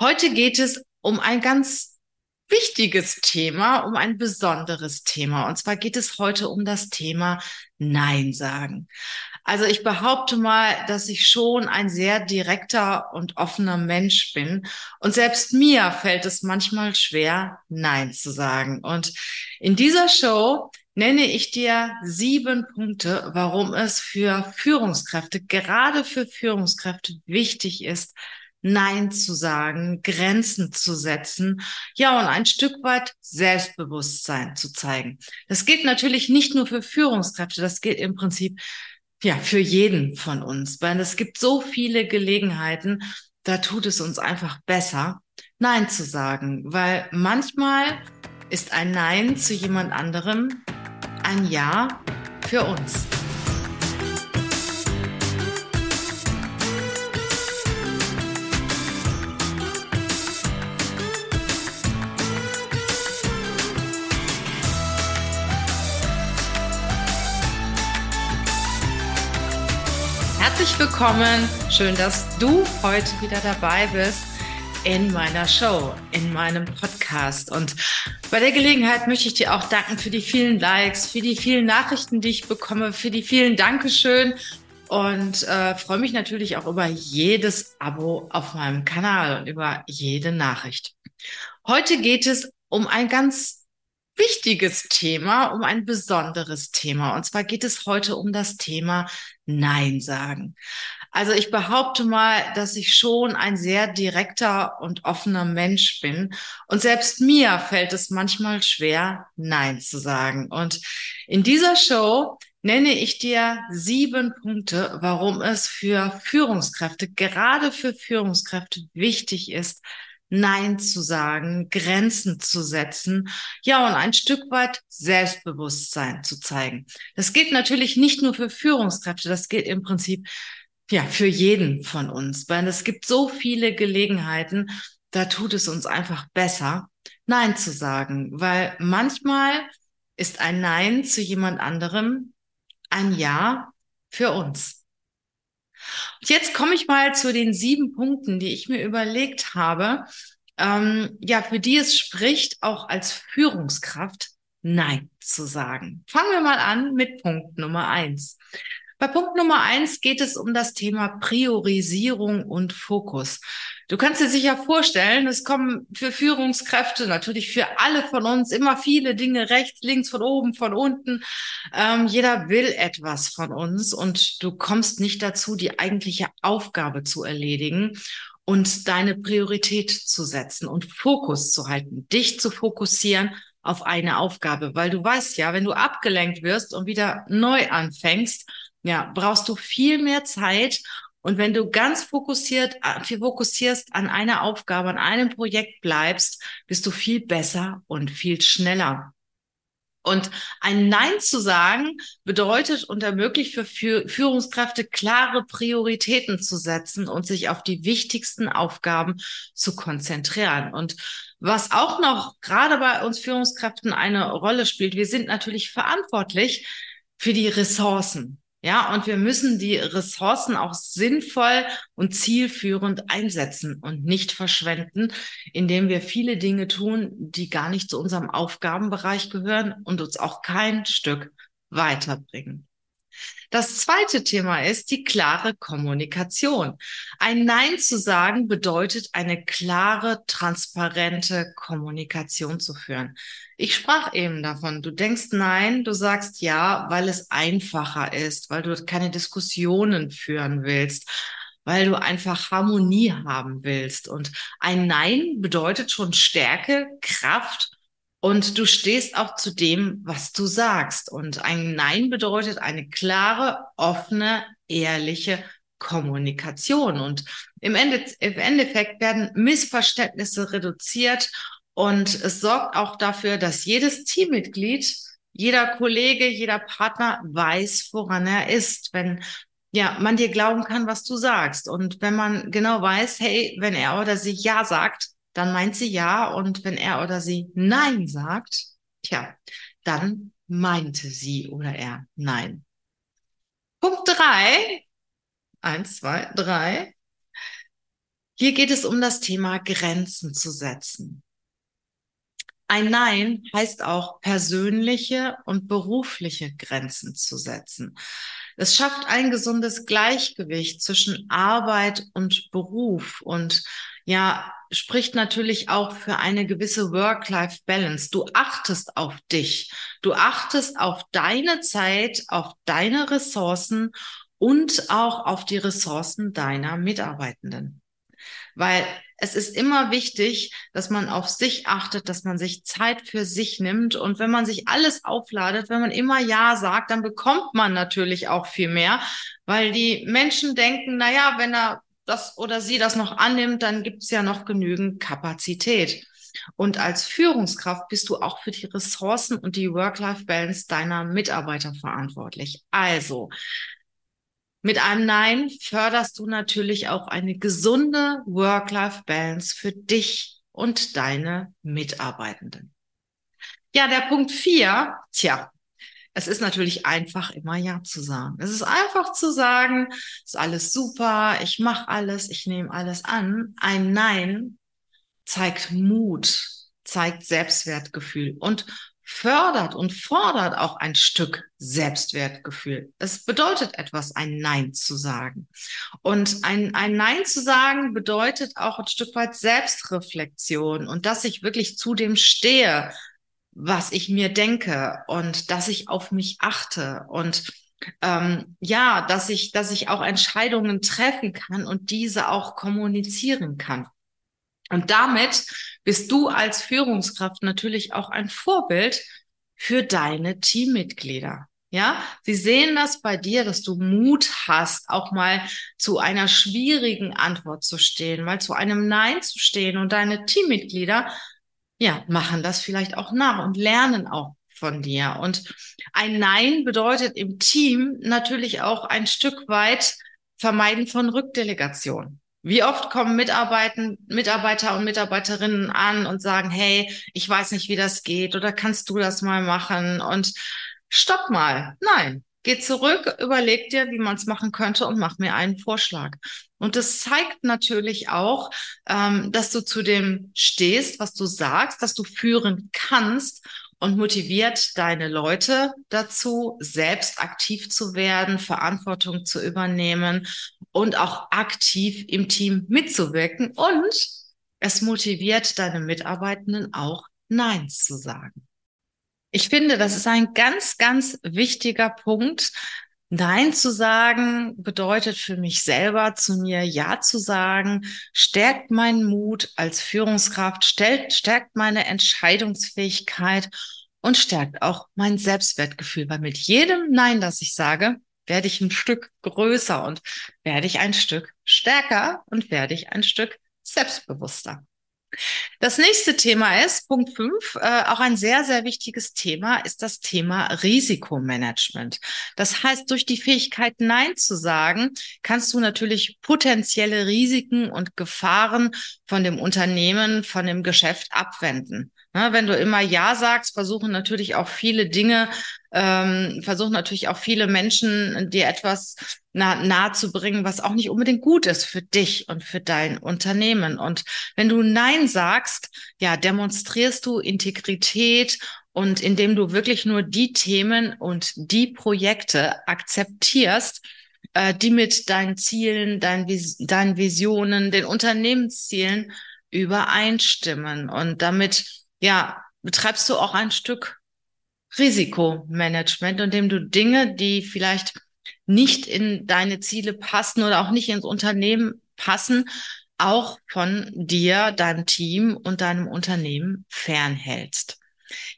Heute geht es um ein ganz wichtiges Thema, um ein besonderes Thema. Und zwar geht es heute um das Thema Nein sagen. Also ich behaupte mal, dass ich schon ein sehr direkter und offener Mensch bin. Und selbst mir fällt es manchmal schwer, Nein zu sagen. Und in dieser Show nenne ich dir sieben Punkte, warum es für Führungskräfte, gerade für Führungskräfte wichtig ist, Nein zu sagen, Grenzen zu setzen, ja, und ein Stück weit Selbstbewusstsein zu zeigen. Das gilt natürlich nicht nur für Führungskräfte, das gilt im Prinzip ja für jeden von uns, weil es gibt so viele Gelegenheiten, da tut es uns einfach besser, Nein zu sagen, weil manchmal ist ein Nein zu jemand anderem ein Ja für uns. Herzlich willkommen. Schön, dass du heute wieder dabei bist in meiner Show, in meinem Podcast. Und bei der Gelegenheit möchte ich dir auch danken für die vielen Likes, für die vielen Nachrichten, die ich bekomme, für die vielen Dankeschön und äh, freue mich natürlich auch über jedes Abo auf meinem Kanal und über jede Nachricht. Heute geht es um ein ganz wichtiges Thema, um ein besonderes Thema. Und zwar geht es heute um das Thema Nein sagen. Also ich behaupte mal, dass ich schon ein sehr direkter und offener Mensch bin. Und selbst mir fällt es manchmal schwer, Nein zu sagen. Und in dieser Show nenne ich dir sieben Punkte, warum es für Führungskräfte, gerade für Führungskräfte wichtig ist, Nein zu sagen, Grenzen zu setzen, ja, und ein Stück weit Selbstbewusstsein zu zeigen. Das gilt natürlich nicht nur für Führungskräfte, das gilt im Prinzip ja für jeden von uns, weil es gibt so viele Gelegenheiten, da tut es uns einfach besser, Nein zu sagen, weil manchmal ist ein Nein zu jemand anderem ein Ja für uns. Und jetzt komme ich mal zu den sieben Punkten, die ich mir überlegt habe, ähm, ja, für die es spricht, auch als Führungskraft Nein zu sagen. Fangen wir mal an mit Punkt Nummer eins. Bei Punkt Nummer eins geht es um das Thema Priorisierung und Fokus. Du kannst dir sicher vorstellen, es kommen für Führungskräfte, natürlich für alle von uns, immer viele Dinge rechts, links, von oben, von unten. Ähm, jeder will etwas von uns und du kommst nicht dazu, die eigentliche Aufgabe zu erledigen und deine Priorität zu setzen und Fokus zu halten, dich zu fokussieren auf eine Aufgabe, weil du weißt ja, wenn du abgelenkt wirst und wieder neu anfängst, ja, brauchst du viel mehr Zeit. Und wenn du ganz fokussiert, äh, fokussierst an einer Aufgabe, an einem Projekt bleibst, bist du viel besser und viel schneller. Und ein Nein zu sagen bedeutet und ermöglicht für Führungskräfte klare Prioritäten zu setzen und sich auf die wichtigsten Aufgaben zu konzentrieren. Und was auch noch gerade bei uns Führungskräften eine Rolle spielt, wir sind natürlich verantwortlich für die Ressourcen. Ja, und wir müssen die Ressourcen auch sinnvoll und zielführend einsetzen und nicht verschwenden, indem wir viele Dinge tun, die gar nicht zu unserem Aufgabenbereich gehören und uns auch kein Stück weiterbringen. Das zweite Thema ist die klare Kommunikation. Ein Nein zu sagen bedeutet, eine klare, transparente Kommunikation zu führen. Ich sprach eben davon, du denkst Nein, du sagst Ja, weil es einfacher ist, weil du keine Diskussionen führen willst, weil du einfach Harmonie haben willst. Und ein Nein bedeutet schon Stärke, Kraft und du stehst auch zu dem, was du sagst. Und ein Nein bedeutet eine klare, offene, ehrliche Kommunikation. Und im, Ende, im Endeffekt werden Missverständnisse reduziert und es sorgt auch dafür, dass jedes Teammitglied, jeder Kollege, jeder Partner weiß, woran er ist. Wenn ja, man dir glauben kann, was du sagst. Und wenn man genau weiß, hey, wenn er oder sie Ja sagt, dann meint sie ja und wenn er oder sie nein sagt, tja, dann meinte sie oder er nein. Punkt drei, eins, zwei, drei. Hier geht es um das Thema Grenzen zu setzen. Ein Nein heißt auch persönliche und berufliche Grenzen zu setzen. Es schafft ein gesundes Gleichgewicht zwischen Arbeit und Beruf und ja, spricht natürlich auch für eine gewisse Work-Life-Balance. Du achtest auf dich. Du achtest auf deine Zeit, auf deine Ressourcen und auch auf die Ressourcen deiner Mitarbeitenden. Weil es ist immer wichtig, dass man auf sich achtet, dass man sich Zeit für sich nimmt. Und wenn man sich alles aufladet, wenn man immer Ja sagt, dann bekommt man natürlich auch viel mehr, weil die Menschen denken, na ja, wenn er das oder sie das noch annimmt, dann gibt es ja noch genügend Kapazität. Und als Führungskraft bist du auch für die Ressourcen und die Work-Life-Balance deiner Mitarbeiter verantwortlich. Also, mit einem Nein förderst du natürlich auch eine gesunde Work-Life-Balance für dich und deine Mitarbeitenden. Ja, der Punkt vier, tja, es ist natürlich einfach, immer Ja zu sagen. Es ist einfach zu sagen, ist alles super, ich mache alles, ich nehme alles an. Ein Nein zeigt Mut, zeigt Selbstwertgefühl und fördert und fordert auch ein Stück Selbstwertgefühl. Es bedeutet etwas, ein Nein zu sagen. Und ein, ein Nein zu sagen bedeutet auch ein Stück weit Selbstreflexion und dass ich wirklich zu dem stehe, was ich mir denke und dass ich auf mich achte und ähm, ja, dass ich, dass ich auch Entscheidungen treffen kann und diese auch kommunizieren kann. Und damit bist du als Führungskraft natürlich auch ein Vorbild für deine Teammitglieder. Ja, sie sehen das bei dir, dass du Mut hast, auch mal zu einer schwierigen Antwort zu stehen, mal zu einem Nein zu stehen und deine Teammitglieder, ja, machen das vielleicht auch nach und lernen auch von dir. Und ein Nein bedeutet im Team natürlich auch ein Stück weit Vermeiden von Rückdelegation. Wie oft kommen Mitarbeiter, Mitarbeiter und Mitarbeiterinnen an und sagen, hey, ich weiß nicht, wie das geht oder kannst du das mal machen? Und stopp mal. Nein, geh zurück, überleg dir, wie man es machen könnte und mach mir einen Vorschlag. Und das zeigt natürlich auch, ähm, dass du zu dem stehst, was du sagst, dass du führen kannst und motiviert deine Leute dazu, selbst aktiv zu werden, Verantwortung zu übernehmen und auch aktiv im Team mitzuwirken. Und es motiviert deine Mitarbeitenden auch Nein zu sagen. Ich finde, das ist ein ganz, ganz wichtiger Punkt. Nein zu sagen bedeutet für mich selber zu mir Ja zu sagen, stärkt meinen Mut als Führungskraft, stellt, stärkt meine Entscheidungsfähigkeit und stärkt auch mein Selbstwertgefühl, weil mit jedem Nein, das ich sage, werde ich ein Stück größer und werde ich ein Stück stärker und werde ich ein Stück selbstbewusster. Das nächste Thema ist, Punkt 5, äh, auch ein sehr, sehr wichtiges Thema, ist das Thema Risikomanagement. Das heißt, durch die Fähigkeit Nein zu sagen, kannst du natürlich potenzielle Risiken und Gefahren von dem Unternehmen, von dem Geschäft abwenden. Na, wenn du immer Ja sagst, versuchen natürlich auch viele Dinge, ähm, versuchen natürlich auch viele Menschen dir etwas nah, nahe zu bringen, was auch nicht unbedingt gut ist für dich und für dein Unternehmen. Und wenn du Nein sagst, ja, demonstrierst du Integrität und indem du wirklich nur die Themen und die Projekte akzeptierst, äh, die mit deinen Zielen, deinen, Vis deinen Visionen, den Unternehmenszielen übereinstimmen. Und damit ja, betreibst du auch ein Stück Risikomanagement, indem du Dinge, die vielleicht nicht in deine Ziele passen oder auch nicht ins Unternehmen passen, auch von dir, deinem Team und deinem Unternehmen fernhältst.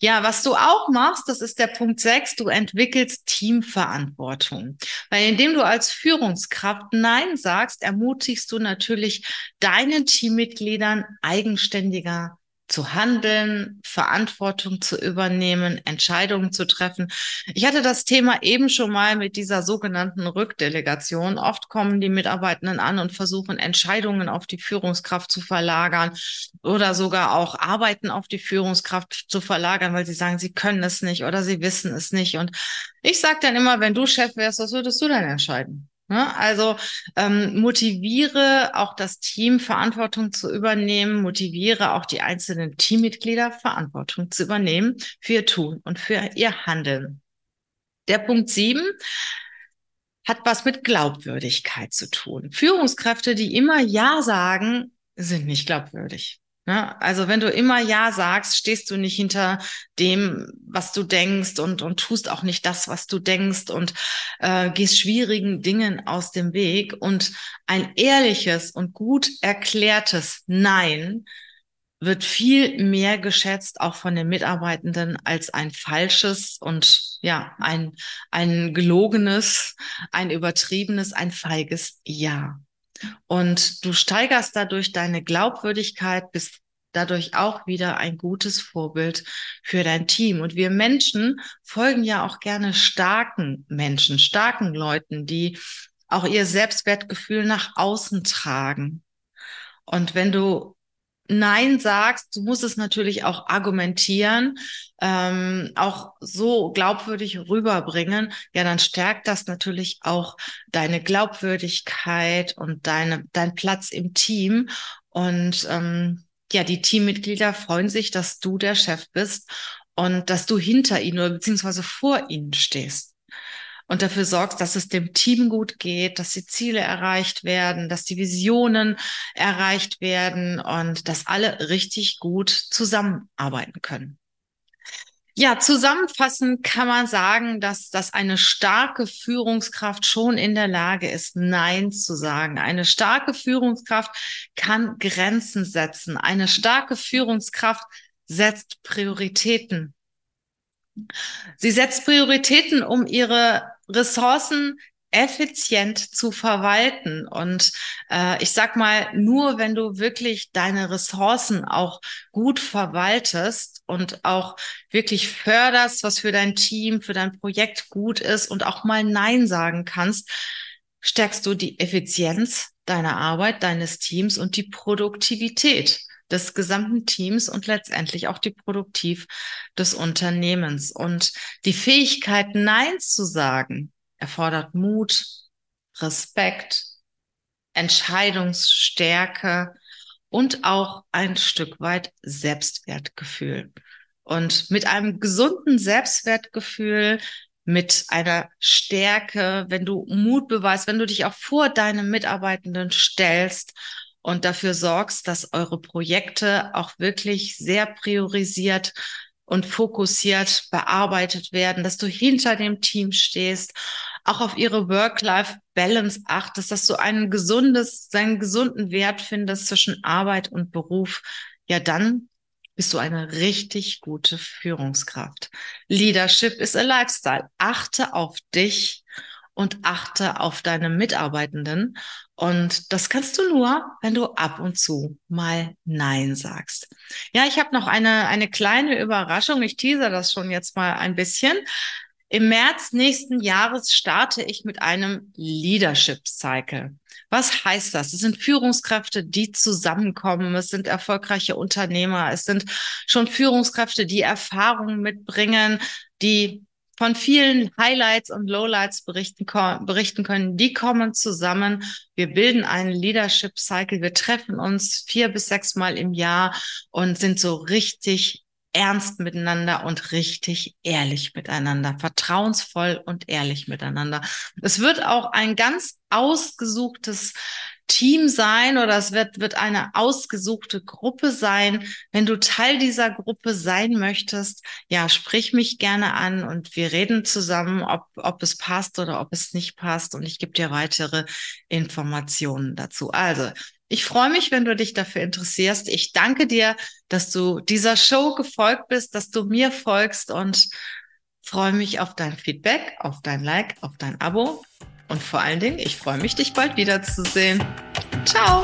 Ja, was du auch machst, das ist der Punkt 6, du entwickelst Teamverantwortung. Weil indem du als Führungskraft Nein sagst, ermutigst du natürlich deinen Teammitgliedern eigenständiger zu handeln, Verantwortung zu übernehmen, Entscheidungen zu treffen. Ich hatte das Thema eben schon mal mit dieser sogenannten Rückdelegation. Oft kommen die Mitarbeitenden an und versuchen Entscheidungen auf die Führungskraft zu verlagern oder sogar auch Arbeiten auf die Führungskraft zu verlagern, weil sie sagen, sie können es nicht oder sie wissen es nicht. Und ich sage dann immer, wenn du Chef wärst, was würdest du denn entscheiden? Ne? Also ähm, motiviere auch das Team, Verantwortung zu übernehmen, motiviere auch die einzelnen Teammitglieder, Verantwortung zu übernehmen für ihr Tun und für ihr Handeln. Der Punkt sieben hat was mit Glaubwürdigkeit zu tun. Führungskräfte, die immer Ja sagen, sind nicht glaubwürdig. Ne? Also wenn du immer Ja sagst, stehst du nicht hinter dem, was du denkst und, und tust auch nicht das, was du denkst und äh, gehst schwierigen Dingen aus dem Weg. Und ein ehrliches und gut erklärtes Nein wird viel mehr geschätzt, auch von den Mitarbeitenden, als ein falsches und ja, ein, ein gelogenes, ein übertriebenes, ein feiges Ja. Und du steigerst dadurch deine Glaubwürdigkeit, bist dadurch auch wieder ein gutes Vorbild für dein Team. Und wir Menschen folgen ja auch gerne starken Menschen, starken Leuten, die auch ihr Selbstwertgefühl nach außen tragen. Und wenn du Nein sagst, du musst es natürlich auch argumentieren, ähm, auch so glaubwürdig rüberbringen, ja, dann stärkt das natürlich auch deine Glaubwürdigkeit und deine, dein Platz im Team. Und ähm, ja, die Teammitglieder freuen sich, dass du der Chef bist und dass du hinter ihnen oder beziehungsweise vor ihnen stehst und dafür sorgst, dass es dem Team gut geht, dass die Ziele erreicht werden, dass die Visionen erreicht werden und dass alle richtig gut zusammenarbeiten können. Ja, zusammenfassend kann man sagen, dass, dass eine starke Führungskraft schon in der Lage ist, Nein zu sagen. Eine starke Führungskraft kann Grenzen setzen. Eine starke Führungskraft setzt Prioritäten. Sie setzt Prioritäten, um ihre Ressourcen effizient zu verwalten. Und äh, ich sag mal, nur wenn du wirklich deine Ressourcen auch gut verwaltest und auch wirklich förderst, was für dein Team, für dein Projekt gut ist und auch mal Nein sagen kannst, stärkst du die Effizienz deiner Arbeit, deines Teams und die Produktivität des gesamten Teams und letztendlich auch die Produktiv des Unternehmens. Und die Fähigkeit, Nein zu sagen, erfordert Mut, Respekt, Entscheidungsstärke und auch ein Stück weit Selbstwertgefühl. Und mit einem gesunden Selbstwertgefühl, mit einer Stärke, wenn du Mut beweist, wenn du dich auch vor deinem Mitarbeitenden stellst und dafür sorgst, dass eure Projekte auch wirklich sehr priorisiert und fokussiert bearbeitet werden, dass du hinter dem Team stehst, auch auf ihre Work-Life-Balance achtest, dass du ein gesundes, einen gesunden Wert findest zwischen Arbeit und Beruf, ja dann bist du eine richtig gute Führungskraft. Leadership is a Lifestyle. Achte auf dich und achte auf deine Mitarbeitenden. Und das kannst du nur, wenn du ab und zu mal Nein sagst. Ja, ich habe noch eine, eine kleine Überraschung. Ich teaser das schon jetzt mal ein bisschen. Im März nächsten Jahres starte ich mit einem Leadership Cycle. Was heißt das? Es sind Führungskräfte, die zusammenkommen. Es sind erfolgreiche Unternehmer. Es sind schon Führungskräfte, die Erfahrungen mitbringen, die von vielen Highlights und Lowlights berichten, berichten können. Die kommen zusammen. Wir bilden einen Leadership Cycle. Wir treffen uns vier bis sechs Mal im Jahr und sind so richtig ernst miteinander und richtig ehrlich miteinander, vertrauensvoll und ehrlich miteinander. Es wird auch ein ganz ausgesuchtes Team sein oder es wird, wird eine ausgesuchte Gruppe sein. Wenn du Teil dieser Gruppe sein möchtest, ja, sprich mich gerne an und wir reden zusammen, ob, ob es passt oder ob es nicht passt und ich gebe dir weitere Informationen dazu. Also, ich freue mich, wenn du dich dafür interessierst. Ich danke dir, dass du dieser Show gefolgt bist, dass du mir folgst und freue mich auf dein Feedback, auf dein Like, auf dein Abo und vor allen Dingen, ich freue mich, dich bald wiederzusehen. Ciao!